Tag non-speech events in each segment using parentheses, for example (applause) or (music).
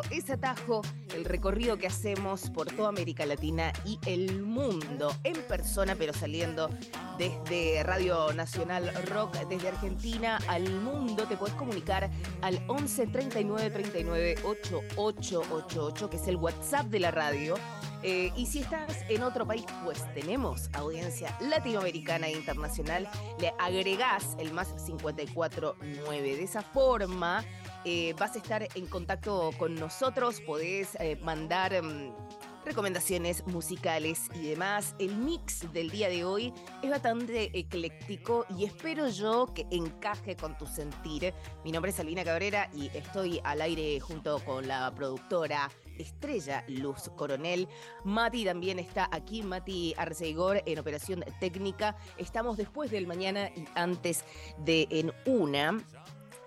Esto es Atajo, el recorrido que hacemos por toda América Latina y el mundo, en persona, pero saliendo desde Radio Nacional Rock, desde Argentina al mundo. Te puedes comunicar al 11 39 39 8888, que es el WhatsApp de la radio. Eh, y si estás en otro país, pues tenemos audiencia latinoamericana e internacional. Le agregás el más 549. De esa forma eh, vas a estar en contacto con nosotros, podés eh, mandar mm, recomendaciones musicales y demás. El mix del día de hoy es bastante ecléctico y espero yo que encaje con tu sentir. Mi nombre es Alina Cabrera y estoy al aire junto con la productora Estrella Luz Coronel. Mati también está aquí, Mati Arceigor en operación técnica. Estamos después del mañana y antes de en una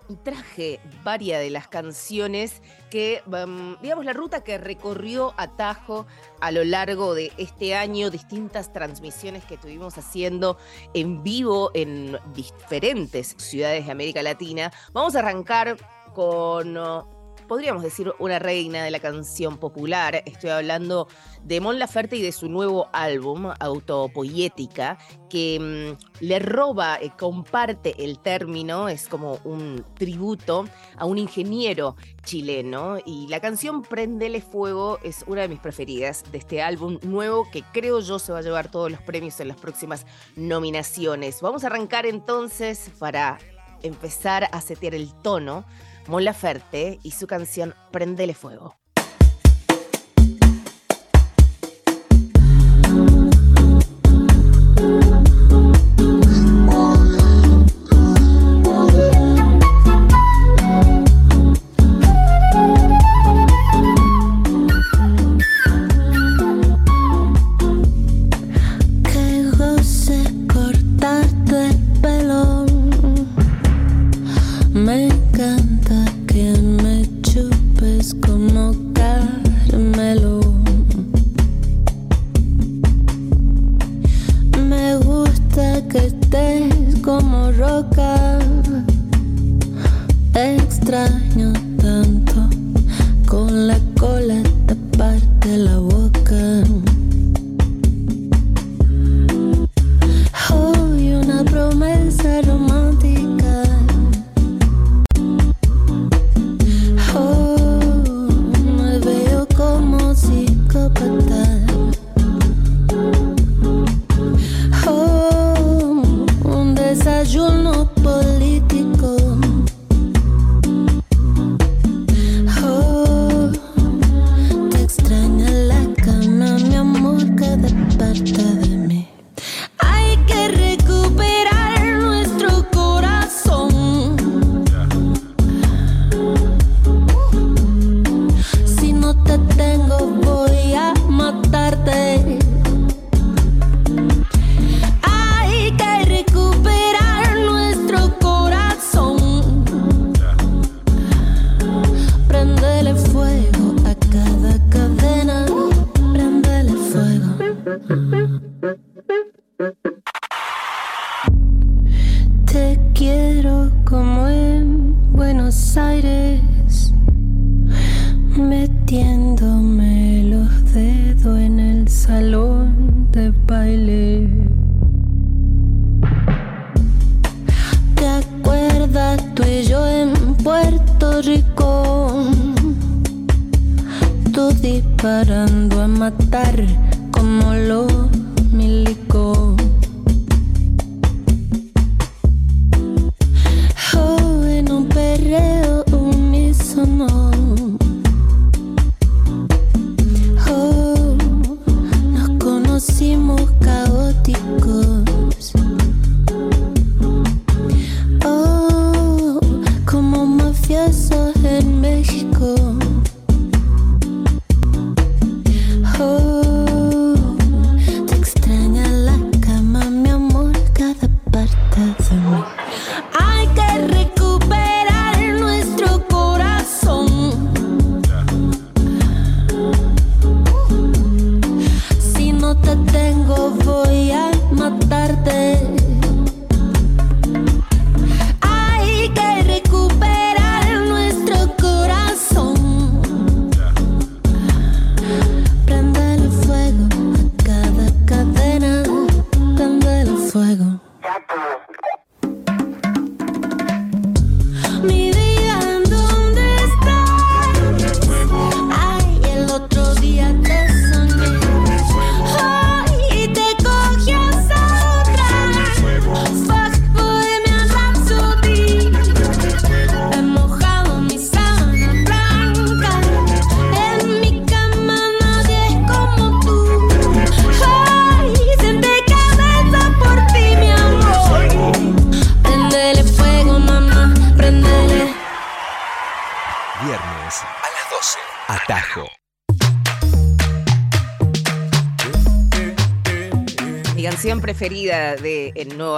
y traje varias de las canciones que, um, digamos, la ruta que recorrió Atajo a lo largo de este año, distintas transmisiones que estuvimos haciendo en vivo en diferentes ciudades de América Latina. Vamos a arrancar con... Podríamos decir una reina de la canción popular. Estoy hablando de Mon Laferte y de su nuevo álbum, Autopoética, que mm, le roba, eh, comparte el término, es como un tributo a un ingeniero chileno. Y la canción Prendele Fuego es una de mis preferidas de este álbum nuevo que creo yo se va a llevar todos los premios en las próximas nominaciones. Vamos a arrancar entonces para empezar a setear el tono. Mon Laferte y su canción Prendele Fuego.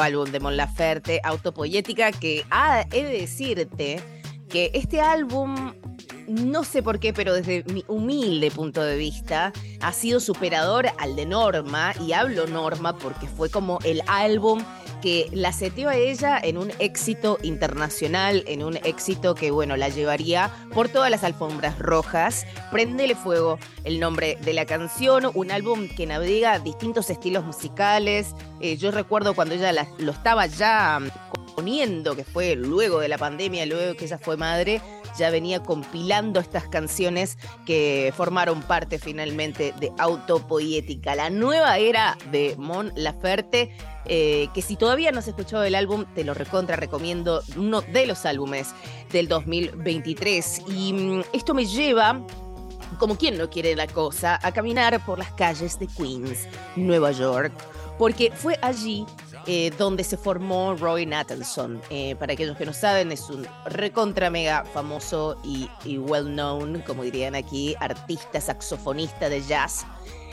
Álbum de Mon Laferte, Autopoética, que ah, he de decirte que este álbum, no sé por qué, pero desde mi humilde punto de vista, ha sido superador al de Norma, y hablo Norma porque fue como el álbum que la seteó a ella en un éxito internacional, en un éxito que, bueno, la llevaría por todas las alfombras rojas. Prendele Fuego, el nombre de la canción, un álbum que navega distintos estilos musicales. Eh, yo recuerdo cuando ella lo estaba ya poniendo, que fue luego de la pandemia, luego que ella fue madre, ya venía compilando estas canciones que formaron parte finalmente de Autopoética, la nueva era de Mon Laferte eh, que si todavía no has escuchado el álbum, te lo recontra recomiendo, uno de los álbumes del 2023. Y mm, esto me lleva como quien no quiere la cosa, a caminar por las calles de Queens, Nueva York, porque fue allí eh, donde se formó Roy Nathanson. Eh, para aquellos que no saben, es un recontra mega famoso y, well known, como dirían aquí, artista saxofonista de jazz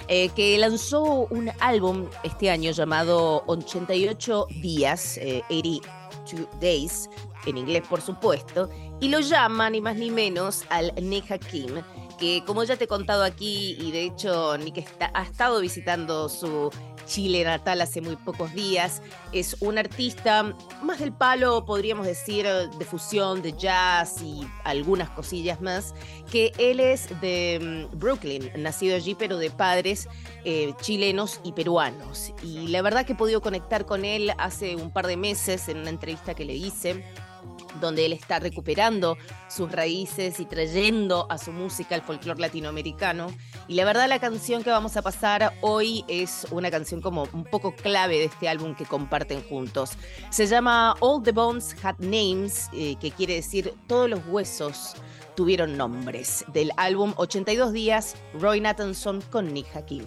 eh, que lanzó un álbum este año llamado 88 días, 82 eh, Days, en inglés por supuesto, y lo llama ni más ni menos al Nick Hakim, como ya te he contado aquí, y de hecho Nick ha estado visitando su Chile natal hace muy pocos días. Es un artista más del palo, podríamos decir, de fusión, de jazz y algunas cosillas más, que él es de mm, Brooklyn, nacido allí, pero de padres eh, chilenos y peruanos. Y la verdad que he podido conectar con él hace un par de meses en una entrevista que le hice donde él está recuperando sus raíces y trayendo a su música el folclore latinoamericano. Y la verdad la canción que vamos a pasar hoy es una canción como un poco clave de este álbum que comparten juntos. Se llama All the Bones Had Names, eh, que quiere decir todos los huesos tuvieron nombres, del álbum 82 días, Roy Nathanson con Nick Hakim.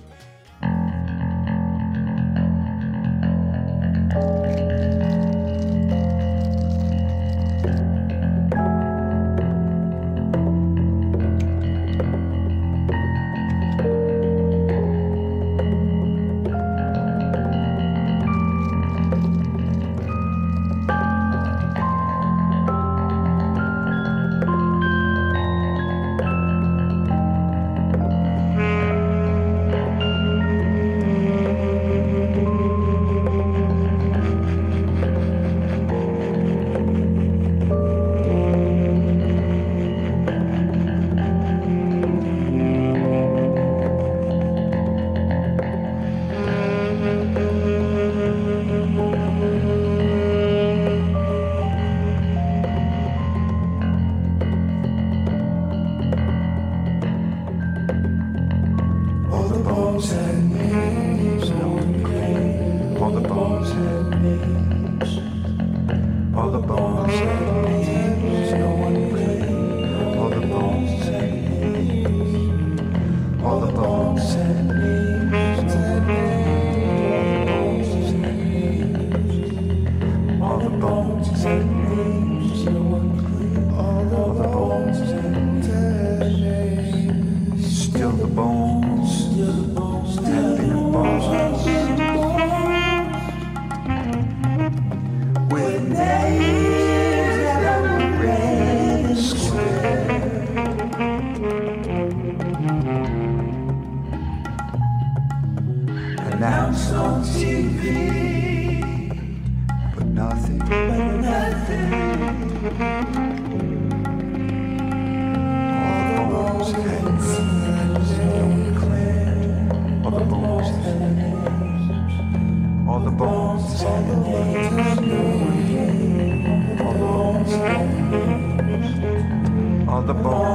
the bone.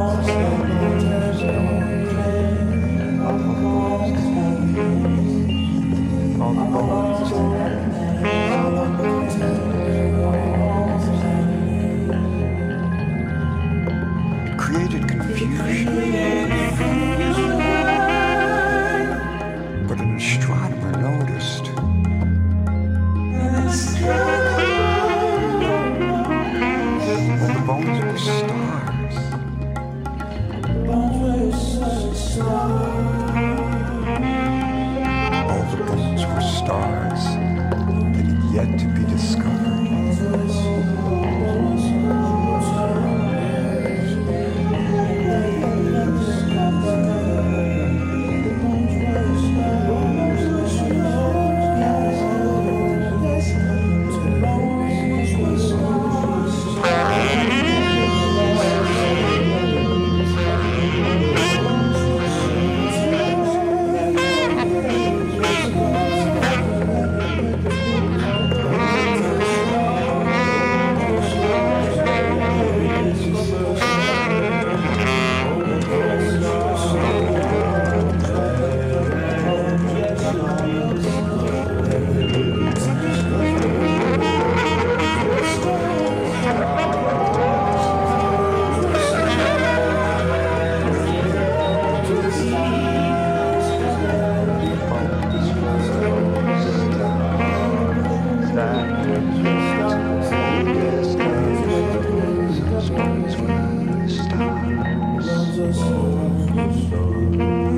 just stars.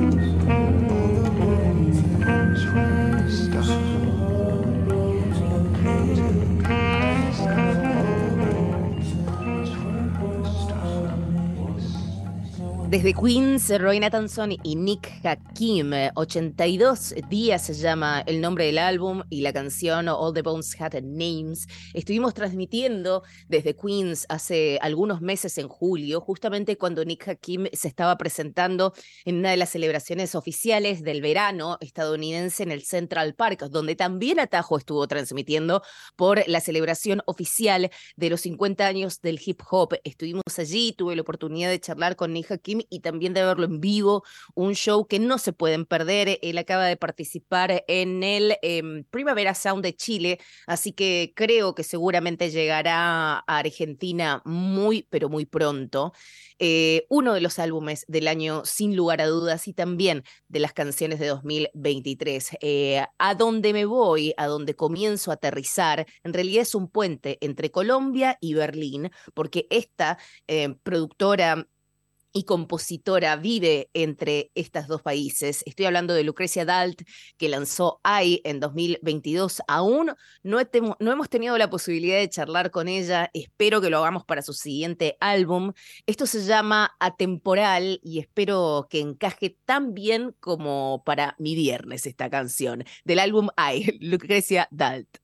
Desde Queens, Roy Nathanson y Nick Hakim. 82 días se llama el nombre del álbum y la canción All the Bones Had Names. Estuvimos transmitiendo desde Queens hace algunos meses en julio, justamente cuando Nick Hakim se estaba presentando en una de las celebraciones oficiales del verano estadounidense en el Central Park, donde también Atajo estuvo transmitiendo por la celebración oficial de los 50 años del hip hop. Estuvimos allí, tuve la oportunidad de charlar con Nick Hakim y también de verlo en vivo, un show que no se pueden perder. Él acaba de participar en el em, Primavera Sound de Chile, así que creo que seguramente llegará a Argentina muy, pero muy pronto. Eh, uno de los álbumes del año sin lugar a dudas y también de las canciones de 2023. Eh, a donde me voy, a donde comienzo a aterrizar, en realidad es un puente entre Colombia y Berlín, porque esta eh, productora y compositora vive entre estos dos países. Estoy hablando de Lucrecia Dalt, que lanzó AI en 2022. Aún no, no, hemos tenido la posibilidad de charlar con ella. Espero que lo hagamos para su siguiente álbum. Esto se llama Atemporal y espero que encaje tan bien como para mi viernes esta canción del álbum AI, (laughs) Lucrecia Dalt.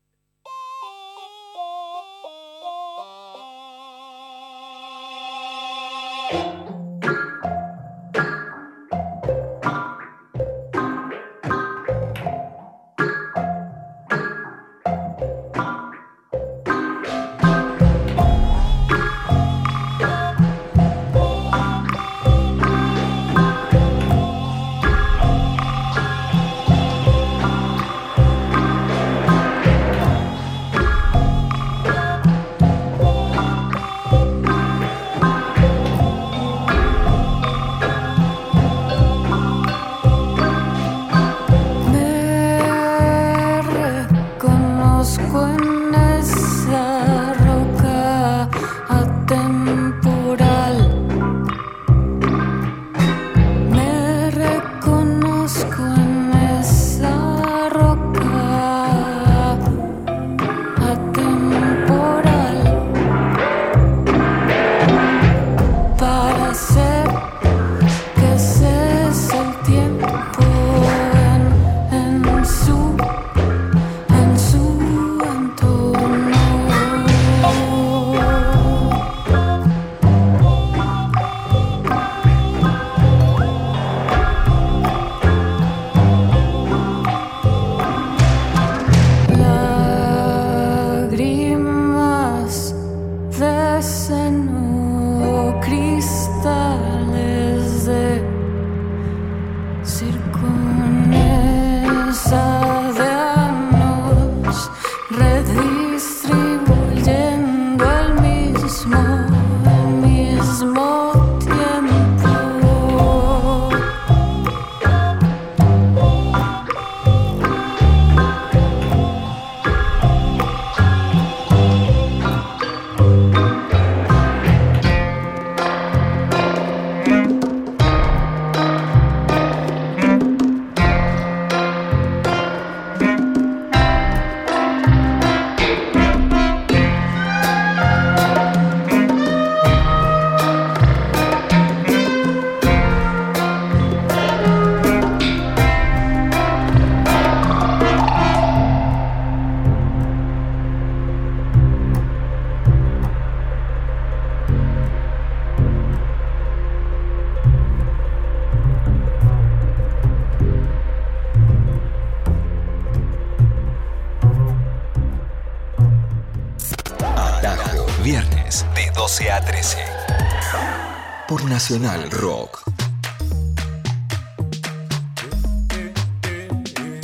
Nacional Rock.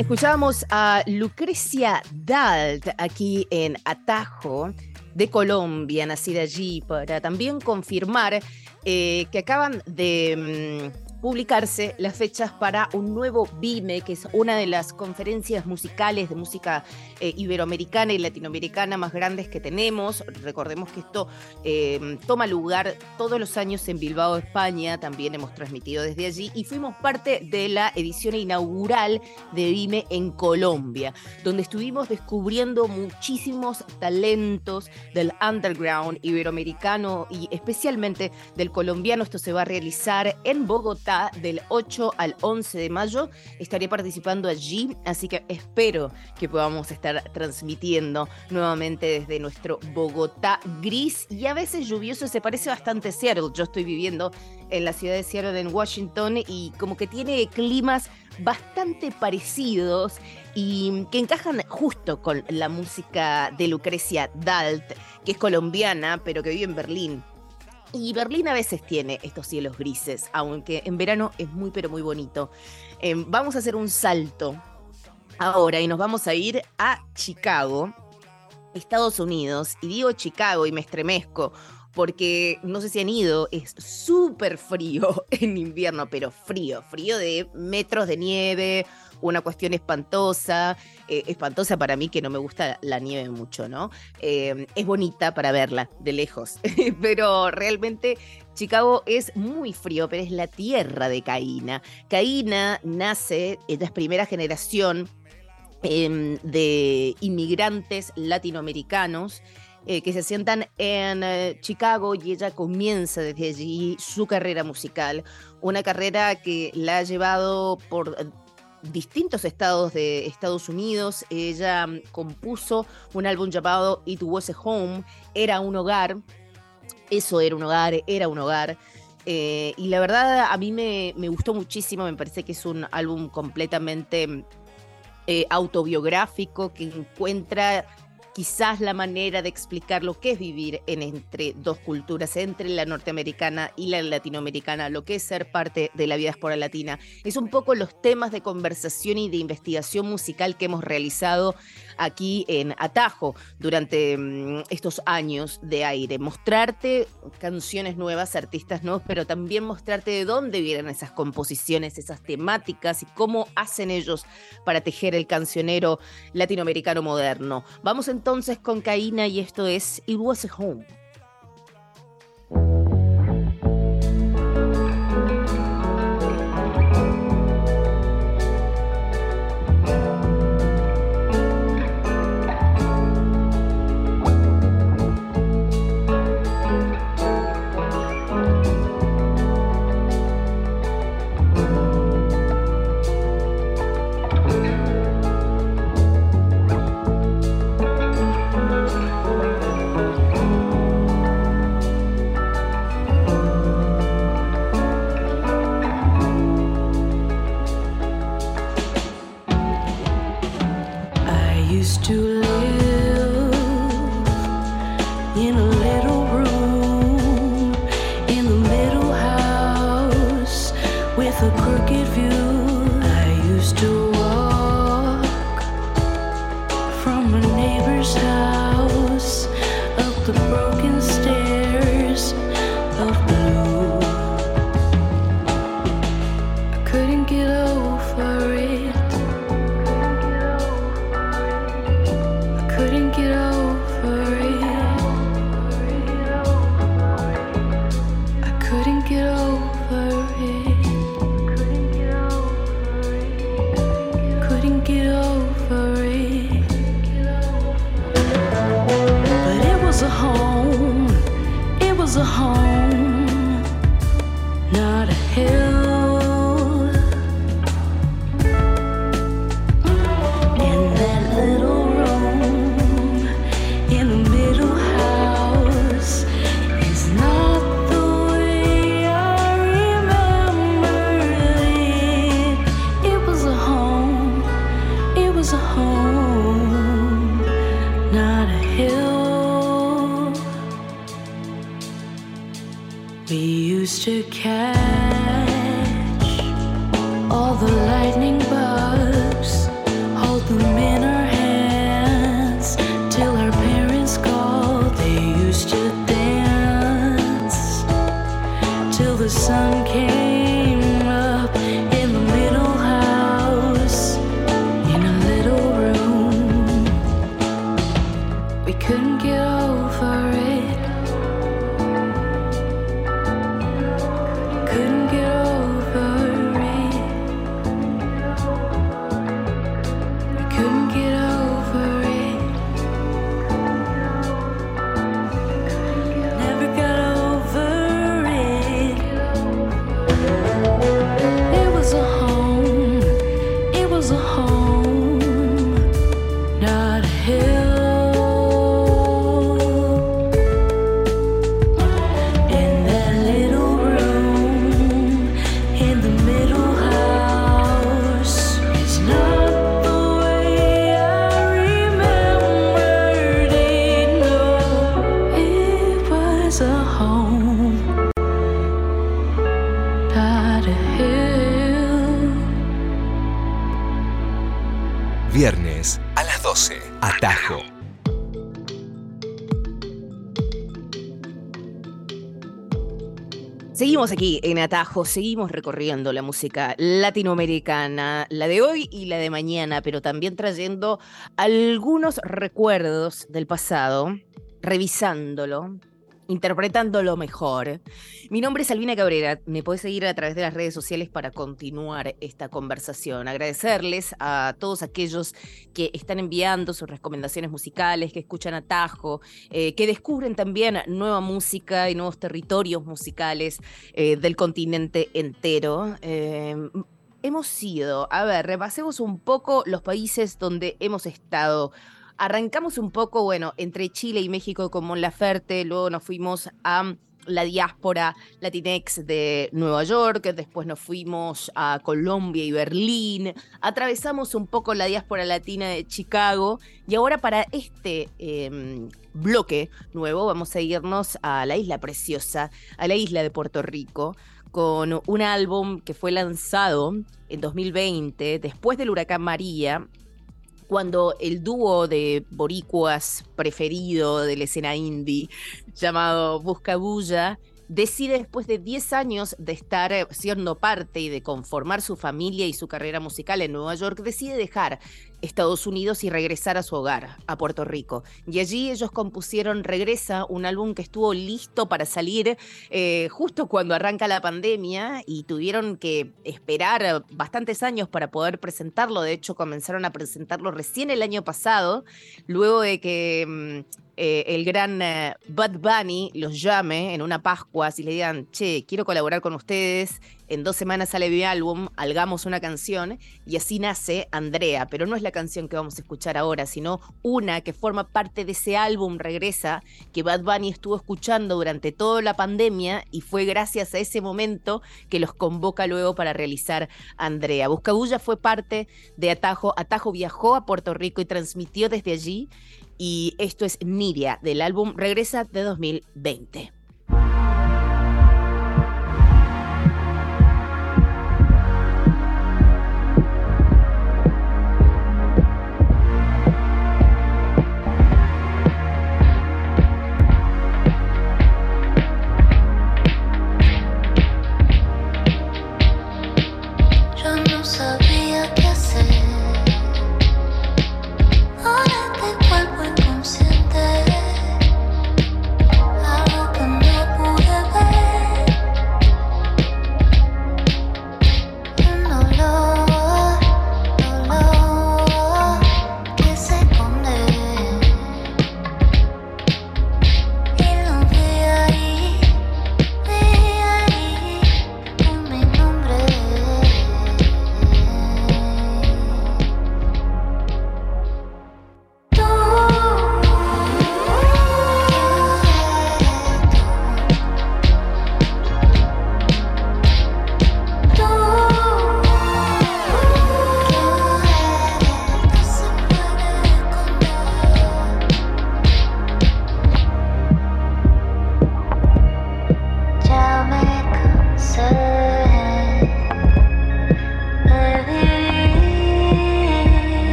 Escuchábamos a Lucrecia Dalt aquí en Atajo de Colombia, nacida allí, para también confirmar eh, que acaban de mm, publicarse las fechas para un nuevo BIME, que es una de las conferencias musicales de música eh, iberoamericana y latinoamericana más grandes que tenemos. Recordemos que esto em, toma lugar todos los años en Bilbao, España, también hemos transmitido desde allí y fuimos parte de la edición inaugural de BIME en Colombia, donde estuvimos descubriendo muchísimos talentos del underground iberoamericano y especialmente del colombiano. Esto se va a realizar en Bogotá del 8 al 11 de mayo. Estaré participando allí, así que espero que podamos estar transmitiendo nuevamente desde nuestro Bogotá gris y a veces lluvioso. Se parece bastante a Seattle. Yo estoy viviendo en la ciudad de Seattle, en Washington, y como que tiene climas bastante parecidos y que encajan justo con la música de Lucrecia Dalt, que es colombiana, pero que vive en Berlín. Y Berlín a veces tiene estos cielos grises, aunque en verano es muy pero muy bonito. Em, vamos a hacer un salto ahora y nos vamos a ir a Chicago, Estados Unidos. Y digo Chicago y me estremezco porque no sé si han ido, es súper frío (laughs) en invierno, pero frío, frío de metros de nieve, una cuestión espantosa, eh, espantosa para mí que no me gusta la nieve mucho, ¿no? Eh, es bonita para verla de lejos, (laughs) pero realmente Chicago es muy frío, pero es la tierra de Caína. Caína nace, es primera generación em, de inmigrantes latinoamericanos. Eh, que se sientan en Chicago y ella comienza desde allí su carrera musical, una carrera que la ha llevado por distintos estados de Estados Unidos. Ella mm, compuso un álbum llamado It Was a Home, Era un hogar. Eso era un hogar, era un hogar. Eh, y la verdad a mí me, gustó muchísimo, me parece que es un álbum completamente eh, autobiográfico que encuentra quizás la manera de explicar lo que es vivir en entre dos culturas, entre la norteamericana y la latinoamericana, lo que es ser parte de la diáspora latina. Es un poco los temas de conversación y de investigación musical que hemos realizado aquí en Atajo durante mm, estos años de aire. Mostrarte canciones nuevas, artistas nuevos, pero también mostrarte de dónde vienen esas composiciones, esas temáticas y cómo hacen ellos para tejer el cancionero latinoamericano moderno. Vamos entonces con Caína y esto es It Was a Home. Seguimos aquí en Atajo, seguimos recorriendo la música latinoamericana, la de hoy y la de mañana, pero también trayendo algunos recuerdos del pasado, revisándolo, interpretándolo mejor. Mi nombre es Albina Cabrera, me podés seguir a través de las redes sociales para continuar esta conversación. Agradecerles a todos aquellos que están enviando sus recomendaciones musicales, que escuchan Atajo, eh, que descubren también nueva música y nuevos territorios musicales eh, del continente entero. Eh, hemos sido, a ver, repasemos un poco los países donde hemos estado. Arrancamos un poco, bueno, entre Chile y México con Mon Laferte, luego nos fuimos a la diáspora latinex de Nueva York, después nos fuimos a Colombia y Berlín, atravesamos un poco la diáspora latina de Chicago y ahora para este eh, bloque nuevo vamos a irnos a la isla preciosa, a la isla de Puerto Rico, con un álbum que fue lanzado en 2020 después del huracán María cuando el dúo de boricuas preferido de la escena indie, llamado Buscabulla, decide después de 10 años de estar eh, siendo parte y de conformar su familia y su carrera musical en Nueva York, decide dejar Estados Unidos y regresar a su hogar, a Puerto Rico. Y allí ellos compusieron Regresa, un álbum que estuvo listo para salir eh, justo cuando arranca la pandemia y tuvieron que esperar bastantes años para poder presentarlo. De hecho, comenzaron a presentarlo recién el año pasado, luego de que... mm, eh, el gran eh, Bud Bunny los llame en una Pascua y le digan, che, quiero colaborar con ustedes, en dos semanas sale mi álbum, hagamos una canción, y así nace Andrea, pero no es la canción que vamos a escuchar ahora, sino una que forma parte de ese álbum Regresa, que Bad Bunny estuvo escuchando durante toda la pandemia, y fue gracias a ese momento que los convoca luego para realizar Andrea. Buscabulla fue parte de Atajo, Atajo viajó a Puerto Rico y transmitió desde allí, y esto es Niria del álbum Regresa de 2020.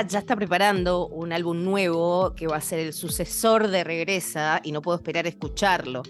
Ya está preparando un álbum nuevo que va a ser el sucesor de Regresa y no puedo esperar a escucharlo,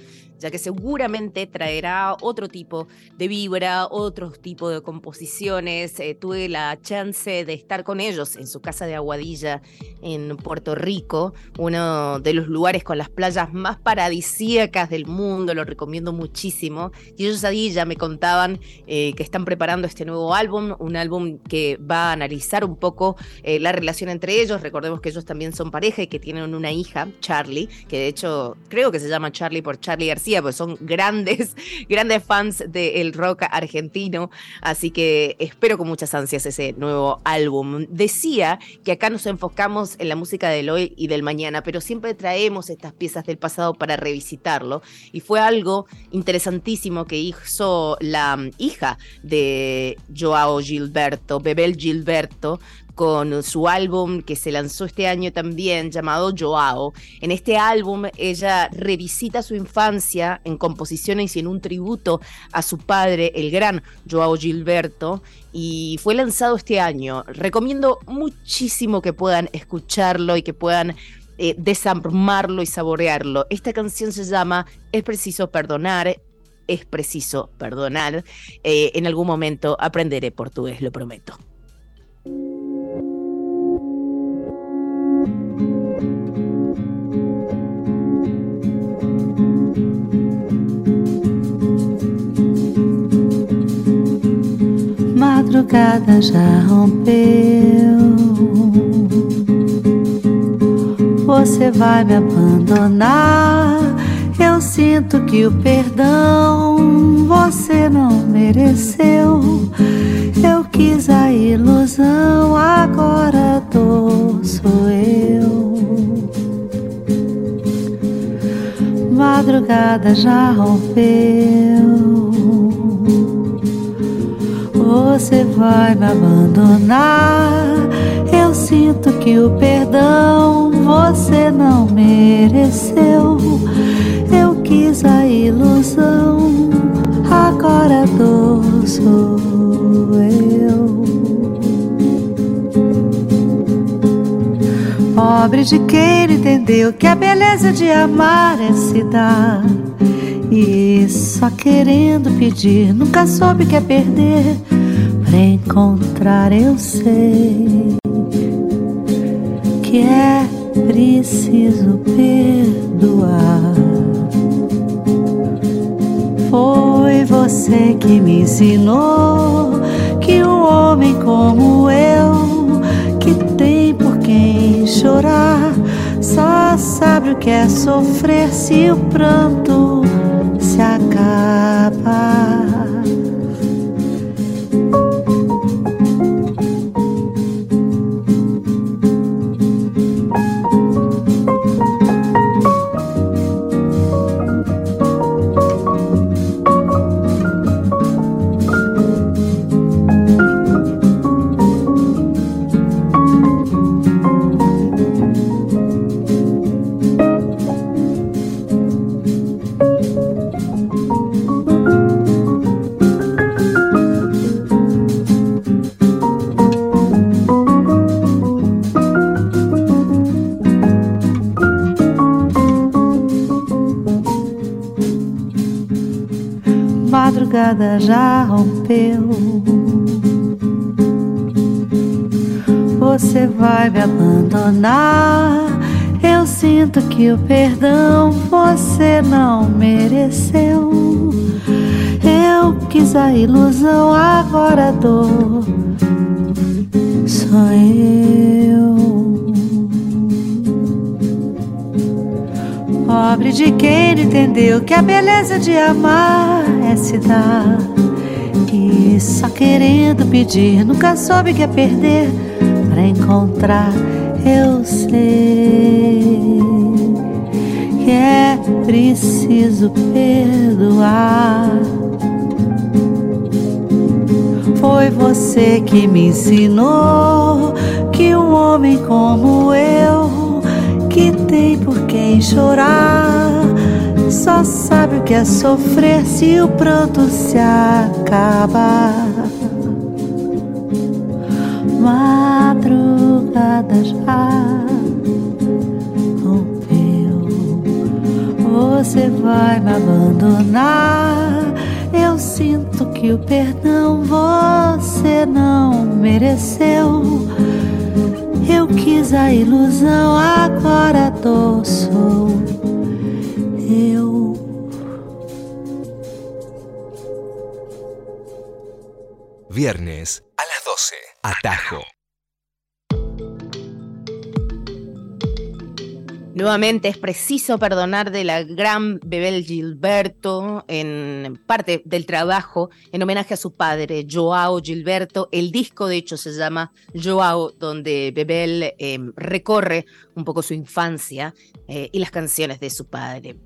ya que seguramente traerá otro tipo de vibra, otro tipo de composiciones. Eh, tuve la chance de estar con ellos en su casa de Aguadilla en Puerto Rico, uno de los lugares con las playas más paradisíacas del mundo, lo recomiendo muchísimo. Y ellos ahí ya me contaban eh, que están preparando este nuevo álbum, un álbum que va a analizar un poco eh, la relación entre ellos. Recordemos que ellos también son pareja y que tienen una hija, Charlie, que de hecho creo que se llama Charlie por Charlie García, pues son grandes, (laughs) grandes fans del rock argentino. Así que espero con muchas ansias ese nuevo álbum. Decía que acá nos enfocamos en la música del hoy y del mañana, pero siempre traemos estas piezas del pasado para revisitarlo. Y fue algo interesantísimo que hizo la hija de Joao Gilberto, Bebel Gilberto, con su álbum que se lanzó este año también llamado Joao. En este álbum ella revisita su infancia en composiciones y en un tributo a su padre, el gran Joao Gilberto, y fue lanzado este año. Recomiendo muchísimo que puedan escucharlo y que puedan eh, desarmarlo y saborearlo. Esta canción se llama Es preciso perdonar. Es preciso perdonar. Eh, en algún momento aprenderé portugués, lo prometo. Madrugada já rompeu. Você vai me abandonar. Eu sinto que o perdão você não mereceu. Eu quis a ilusão, agora dor sou eu. Madrugada já rompeu. Você vai me abandonar. Eu sinto que o perdão você não mereceu. Eu quis a ilusão, agora a dor sou eu. Pobre de quem entendeu que a beleza de amar é se dar. E só querendo pedir, nunca soube que é perder. Pra encontrar, eu sei que é preciso perdoar. Foi você que me ensinou que um homem como eu, chorar, só sabe o que é sofrer se o pranto se acaba. Rompeu. Você vai me abandonar. Eu sinto que o perdão você não mereceu. Eu quis a ilusão, agora a dor sou eu. Pobre de quem entendeu que a beleza de amar é se dar. Só querendo pedir, nunca soube que é perder. Pra encontrar, eu sei que é preciso perdoar. Foi você que me ensinou que um homem como eu, que tem por quem chorar, só sabe o que é sofrer se o pranto se acabar. Madrugada já rompeu, você vai me abandonar. Eu sinto que o perdão você não mereceu. Eu quis a ilusão, agora sou Viernes a las 12. Atajo. Nuevamente es preciso perdonar de la gran Bebel Gilberto en parte del trabajo en homenaje a su padre, Joao Gilberto. El disco, de hecho, se llama Joao, donde Bebel eh, recorre un poco su infancia eh, y las canciones de su padre.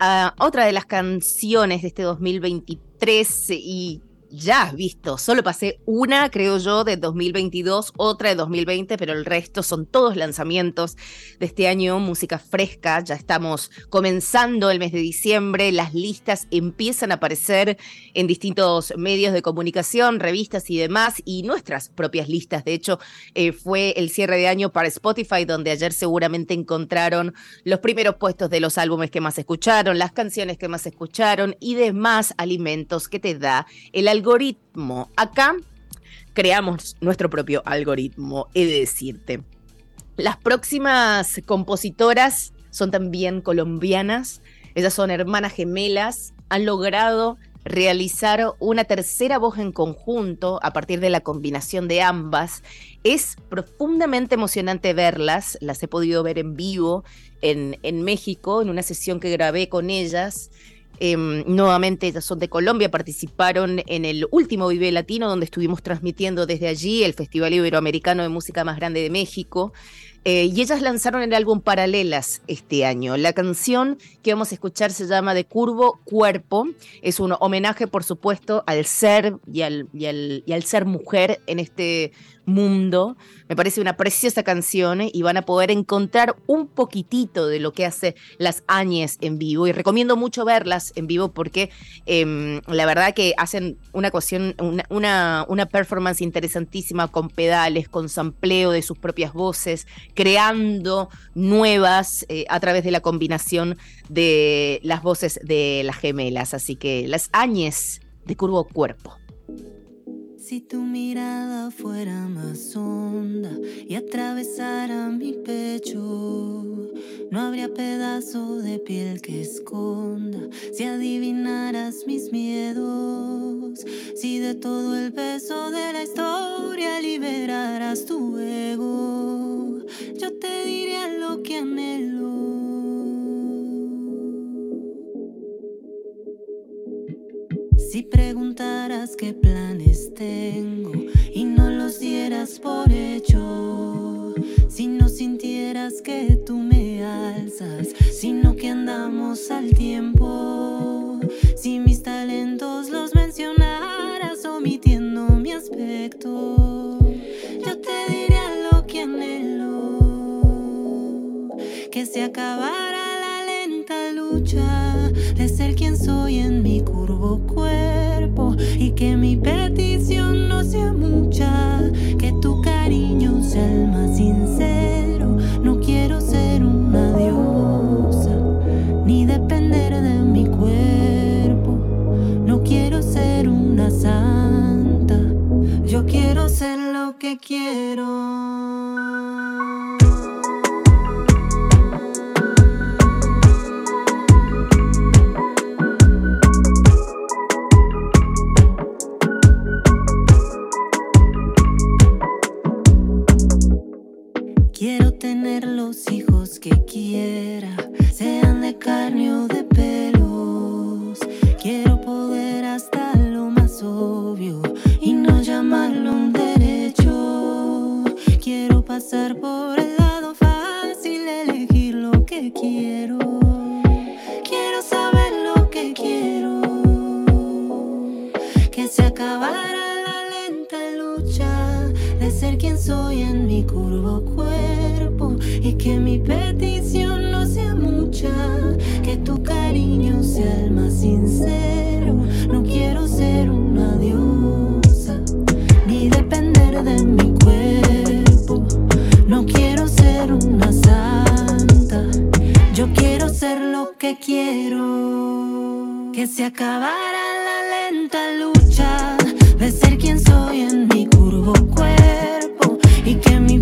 Ah, otra de las canciones de este 2023 y ya has visto, solo pasé una, creo yo, de 2022, otra de 2020, pero el resto son todos lanzamientos de este año, música fresca, ya estamos comenzando el mes de diciembre, las listas empiezan a aparecer en distintos medios de comunicación, revistas y demás, y nuestras propias listas, de hecho, eh, fue el cierre de año para Spotify, donde ayer seguramente encontraron los primeros puestos de los álbumes que más escucharon, las canciones que más escucharon y demás alimentos que te da el algoritmo algoritmo. Acá creamos nuestro propio algoritmo, he de decirte. Las próximas compositoras son también colombianas, ellas son hermanas gemelas, han logrado realizar una tercera voz en conjunto a partir de la combinación de ambas. Es profundamente emocionante verlas, las he podido ver en vivo en, en México, en una sesión que grabé con ellas. Em, nuevamente ellas son de Colombia, participaron en el último Vive Latino, donde estuvimos transmitiendo desde allí el Festival Iberoamericano de Música más grande de México. Eh, y ellas lanzaron el álbum Paralelas este año. La canción que vamos a escuchar se llama De Curvo Cuerpo. Es un homenaje, por supuesto, al ser y al, y al, y al ser mujer en este mundo. Me parece una preciosa canción y van a poder encontrar un poquitito de lo que hace las Áñez en vivo. Y recomiendo mucho verlas en vivo porque eh, la verdad que hacen una cuestión, una, performance interesantísima con pedales, con sampleo de sus propias voces, creando nuevas eh, a través de la combinación de las voces de las gemelas. Así que las Áñez de Curvo Cuerpo. Si tu mirada fuera más honda y atravesara mi pecho, no habría pedazo de piel que esconda. Si adivinaras mis miedos, si de todo el peso de la historia liberaras tu ego, yo te diría lo que anhelo. Si preguntaras qué planes tengo y no los dieras por hecho, si no sintieras que tú me alzas, sino que andamos al tiempo, si mis talentos los mencionaras omitiendo mi aspecto, yo te diría lo que anhelo, que se acabara la lenta lucha de ser quien soy en mi curvo y que mi petición no sea mucha, que tu cariño sea el más sincero. No quiero ser una diosa ni depender de mi cuerpo. No quiero ser Quiero Que se acabara la lenta lucha de ser quien soy en mi curvo cuerpo y que mi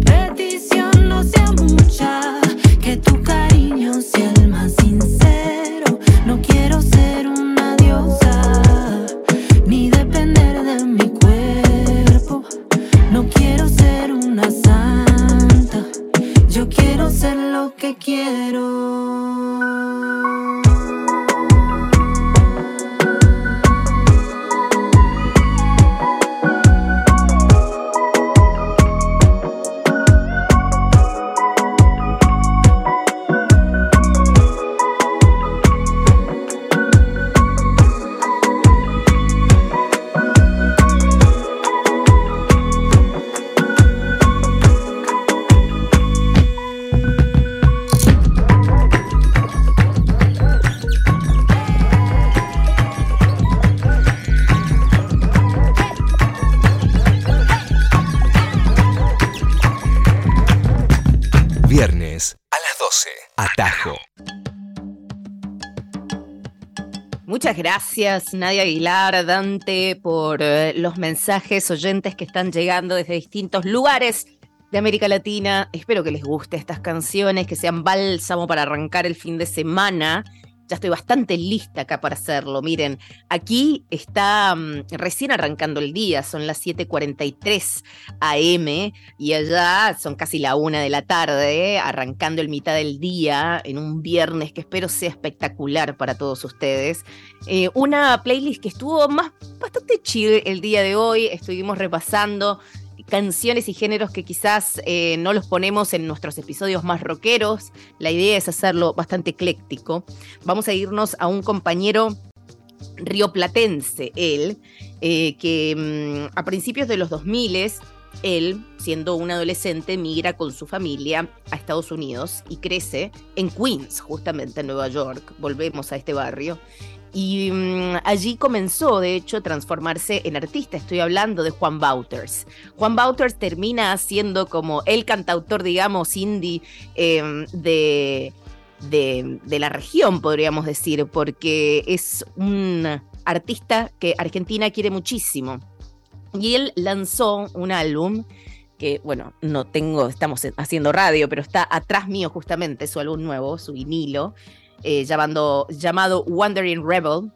Nadia Aguilar, Dante, por eh, los mensajes oyentes que están llegando desde distintos lugares de América Latina. Espero que les guste estas canciones, que sean bálsamo para arrancar el fin de semana. Estoy bastante lista acá para hacerlo. Miren, aquí está mm, recién arrancando el día, son las 7:43 AM y allá son casi la una de la tarde, arrancando el mitad del día en un viernes que espero sea espectacular para todos ustedes. Eh, una playlist que estuvo más bastante chill el día de hoy. Estuvimos repasando canciones y géneros que quizás eh, no los ponemos en nuestros episodios más rockeros. La idea es hacerlo bastante ecléctico. Vamos a irnos a un compañero rioplatense, él, eh, que mm, a principios de los 2000 él, siendo un adolescente, migra con su familia a Estados Unidos y crece en Queens, justamente en Nueva York. Volvemos a este barrio. Y mm, allí comenzó, de hecho, a transformarse en artista. Estoy hablando de Juan Bauters. Juan Bauters termina siendo como el cantautor, digamos, indie eh, de, de, de la región, podríamos decir, porque es un artista que Argentina quiere muchísimo. Y él lanzó un álbum que, bueno, no tengo, estamos haciendo radio, pero está atrás mío justamente su álbum nuevo, su vinilo, eh, llamando, llamado Wandering Rebel,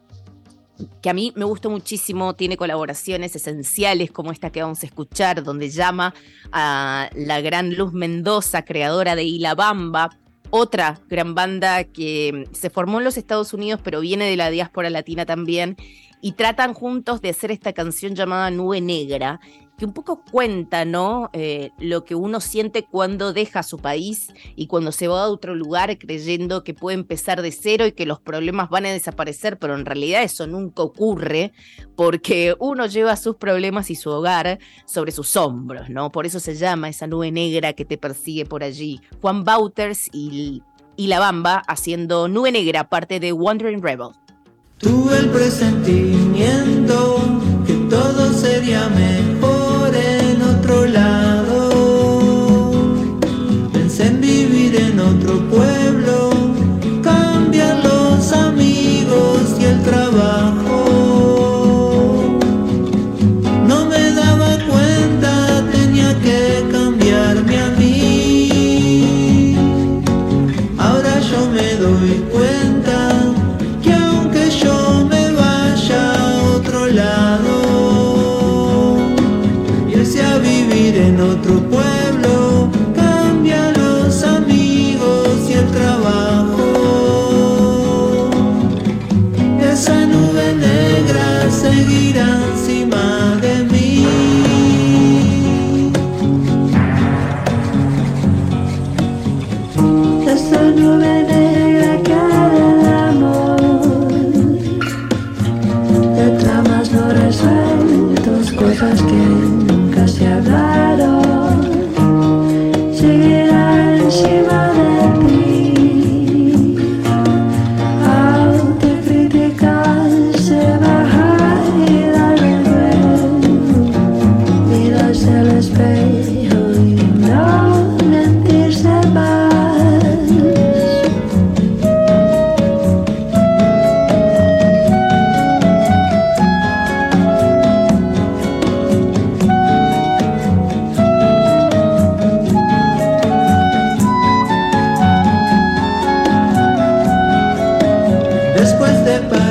que a mí me gustó muchísimo, tiene colaboraciones esenciales como esta que vamos a escuchar, donde llama a la gran Luz Mendoza, creadora de Ila Bamba, otra gran banda que se formó en los Estados Unidos, pero viene de la diáspora latina también, y tratan juntos de hacer esta canción llamada Nube Negra, que un poco cuenta, ¿no? Eh, lo que uno siente cuando deja su país y cuando se va a otro lugar creyendo que puede empezar de cero y que los problemas van a desaparecer, pero en realidad eso nunca ocurre porque uno lleva sus problemas y su hogar sobre sus hombros, ¿no? Por eso se llama esa nube negra que te persigue por allí. Juan Bauters y, La Bamba haciendo Nube Negra, parte de Wandering Rebel. Tuve el presentimiento que todo sería mejor después é de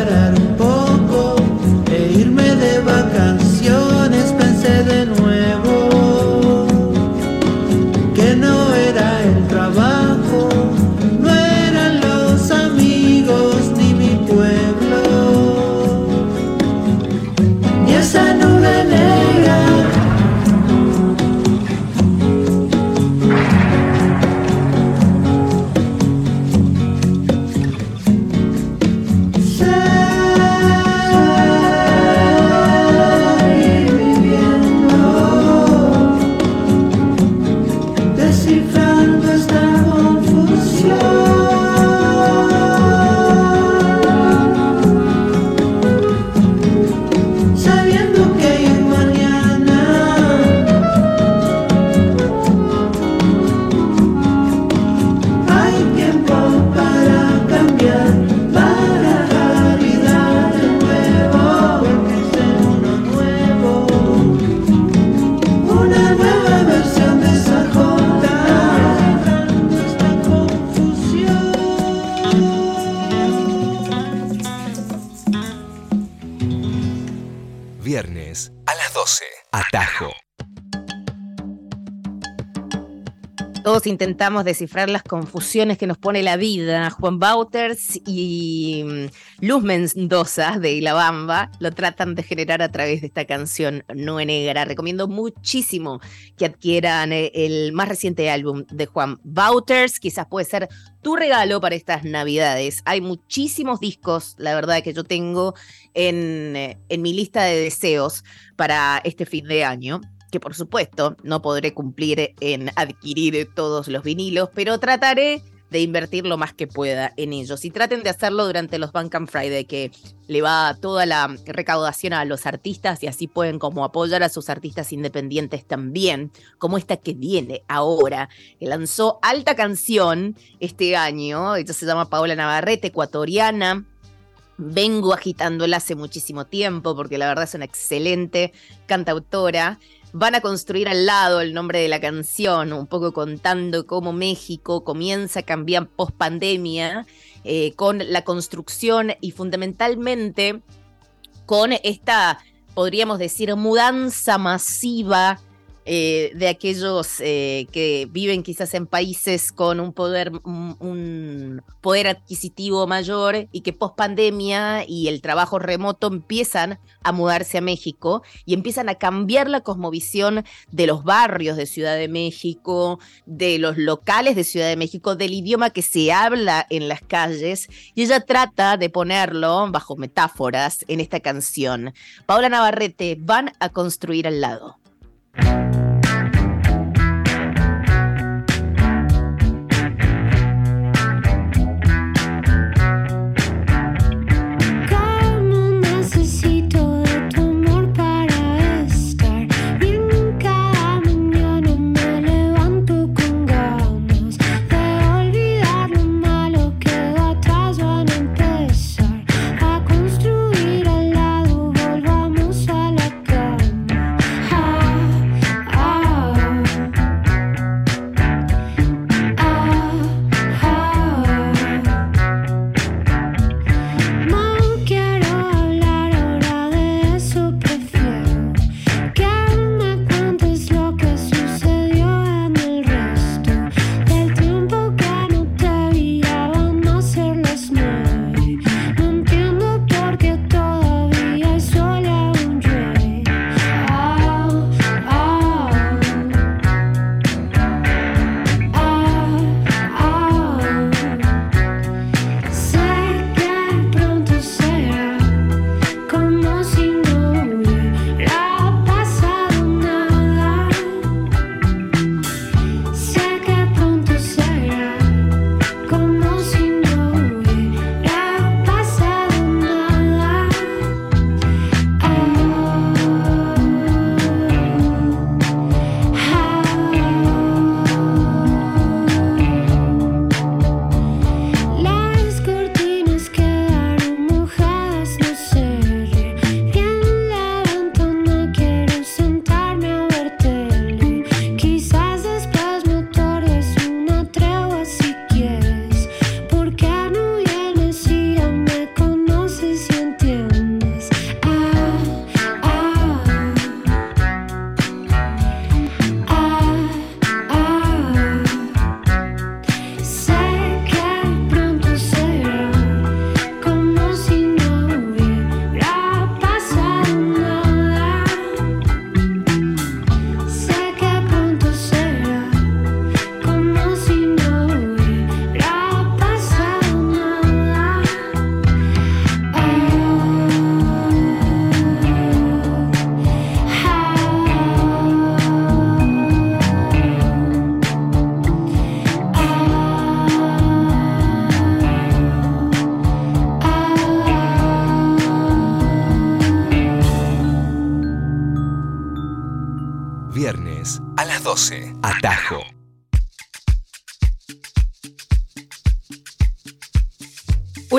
intentamos descifrar las confusiones que nos pone la vida. Juan Bauters y mm, Luz Mendoza de La Bamba lo tratan de generar a través de esta canción Nube Negra. Recomiendo muchísimo que adquieran eh, el más reciente álbum de Juan Bauters. Quizás puede ser tu regalo para estas navidades. Hay muchísimos discos, la verdad, que yo tengo en, eh, en mi lista de deseos para este fin de año que por supuesto no podré cumplir en adquirir todos los vinilos, pero trataré de invertir lo más que pueda en ellos. Y traten de hacerlo durante los Bandcamp Friday, que le va toda la recaudación a los artistas y así pueden como apoyar a sus artistas independientes también, como esta que viene ahora, que lanzó alta canción este año, ella se llama Paola Navarrete, ecuatoriana, vengo agitándola hace muchísimo tiempo porque la verdad es una excelente cantautora. Van a construir al lado el nombre de la canción, un poco contando cómo México comienza a cambiar post pandemia eh, con la construcción y fundamentalmente con esta, podríamos decir, mudanza masiva eh, de aquellos eh, que viven quizás en países con un poder, un, un poder adquisitivo mayor y que post pandemia y el trabajo remoto empiezan a mudarse a México y empiezan a cambiar la cosmovisión de los barrios de Ciudad de México, de los locales de Ciudad de México, del idioma que se habla en las calles y ella trata de ponerlo bajo metáforas en esta canción. Paola Navarrete, van a construir al lado.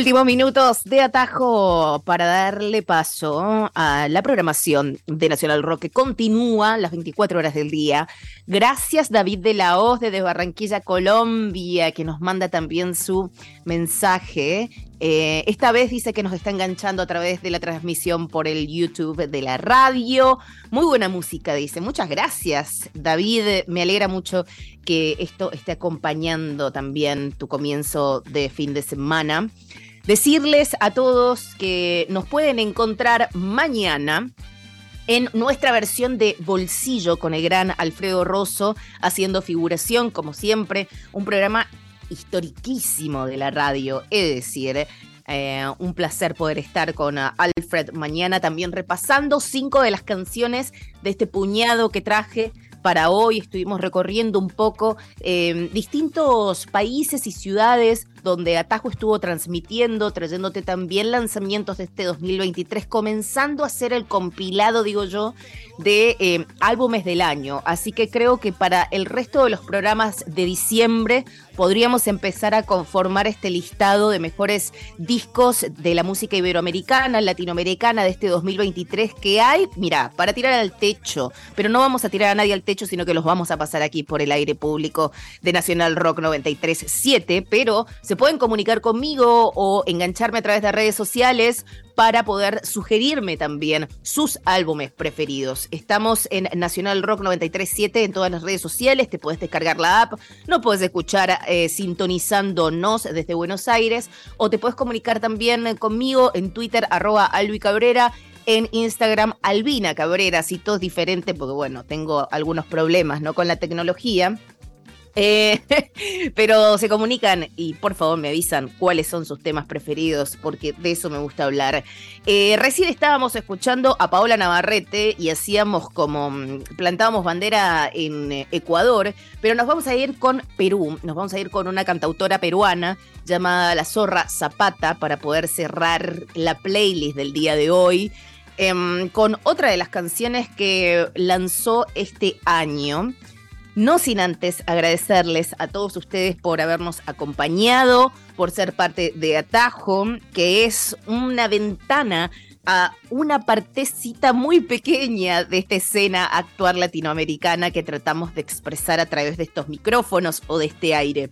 Últimos minutos de atajo para darle paso a la programación de Nacional Rock que continúa las 24 horas del día. Gracias David de la Hoz desde Barranquilla, Colombia, que nos manda también su mensaje. Eh, esta vez dice que nos está enganchando a través de la transmisión por el YouTube de la radio. Muy buena música, dice. Muchas gracias, David. Me alegra mucho que esto esté acompañando también tu comienzo de fin de semana. Decirles a todos que nos pueden encontrar mañana en nuestra versión de Bolsillo con el gran Alfredo Rosso haciendo figuración, como siempre, un programa historiquísimo de la radio, es decir, eh, un placer poder estar con uh, Alfred mañana también repasando cinco de las canciones de este puñado que traje para hoy. Estuvimos recorriendo un poco eh, distintos países y ciudades donde Atajo estuvo transmitiendo, trayéndote también lanzamientos de este 2023, comenzando a hacer el compilado, digo yo, de eh, álbumes del año. Así que creo que para el resto de los programas de diciembre podríamos empezar a conformar este listado de mejores discos de la música iberoamericana, latinoamericana de este 2023 que hay, mira, para tirar al techo, pero no vamos a tirar a nadie al techo, sino que los vamos a pasar aquí por el aire público de Nacional Rock 93.7, pero se pueden comunicar conmigo o engancharme a través de redes sociales para poder sugerirme también sus álbumes preferidos. Estamos en Nacional Rock 937 en todas las redes sociales, te puedes descargar la app, no puedes escuchar eh, sintonizándonos desde Buenos Aires o te puedes comunicar también conmigo en Twitter arroba Albi Cabrera en Instagram Albina Cabrera, si todo es diferente, porque bueno, tengo algunos problemas ¿no? con la tecnología. Eh, (laughs) pero se comunican y por favor me avisan cuáles son sus temas preferidos, porque de eso me gusta hablar. Eh, recién estábamos escuchando a Paola Navarrete y hacíamos como mm, plantábamos bandera en eh, Ecuador, pero nos vamos a ir con Perú, nos vamos a ir con una cantautora peruana llamada La Zorra Zapata para poder cerrar la playlist del día de hoy. Em, con otra de las canciones que lanzó este año. No sin antes agradecerles a todos ustedes por habernos acompañado, por ser parte de Atajo, que es una ventana a una partecita muy pequeña de esta escena actual latinoamericana que tratamos de expresar a través de estos micrófonos o de este aire.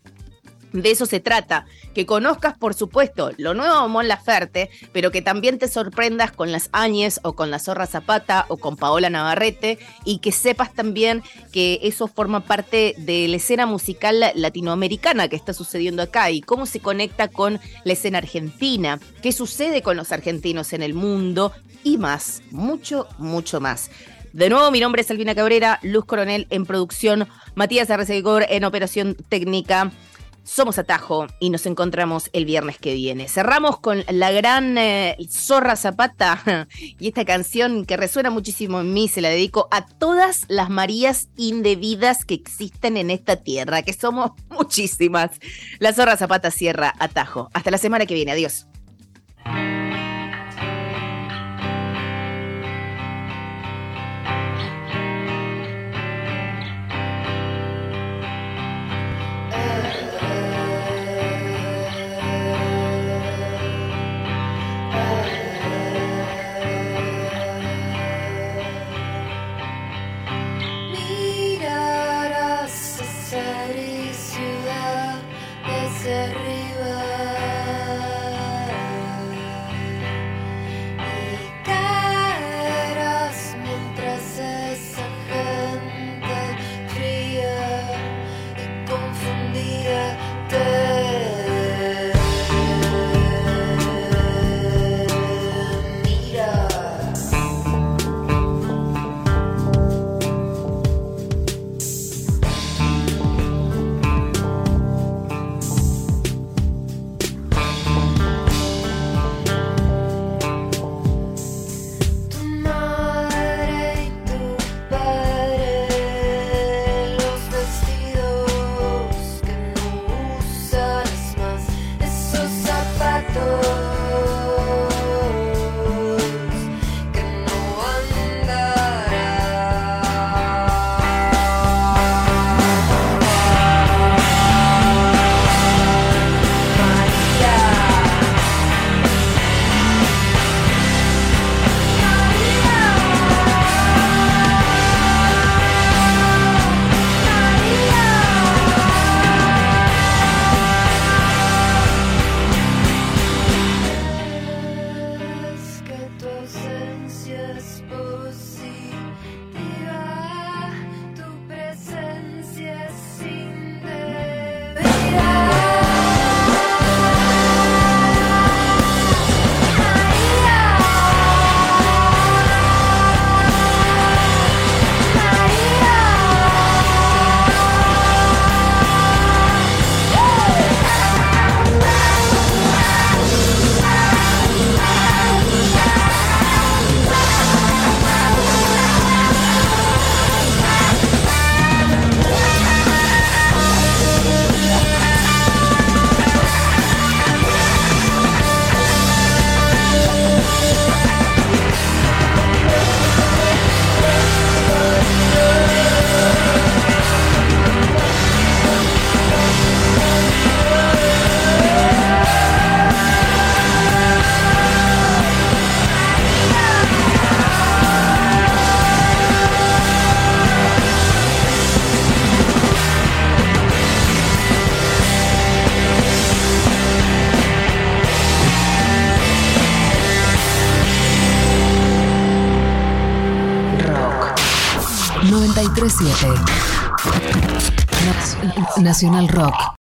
De eso se trata, que conozcas, por supuesto, lo nuevo de Mon Laferte, pero que también te sorprendas con las Áñez o con la Zorra Zapata o con Paola Navarrete y que sepas también que eso forma parte de la escena musical latinoamericana que está sucediendo acá y cómo se conecta con la escena argentina, qué sucede con los argentinos en el mundo y más, mucho, mucho más. De nuevo, mi nombre es Albina Cabrera, Luz Coronel en producción, Matías Arrecegor en operación técnica. Somos Atajo y nos encontramos el viernes que viene. Cerramos con la gran eh, Zorra Zapata (laughs) y esta canción que resuena muchísimo en mí, se la dedico a todas las Marías indebidas que existen en esta tierra, que somos (laughs) muchísimas. La Zorra Zapata cierra Atajo. Hasta la semana que viene. Adiós. Nacional Rock.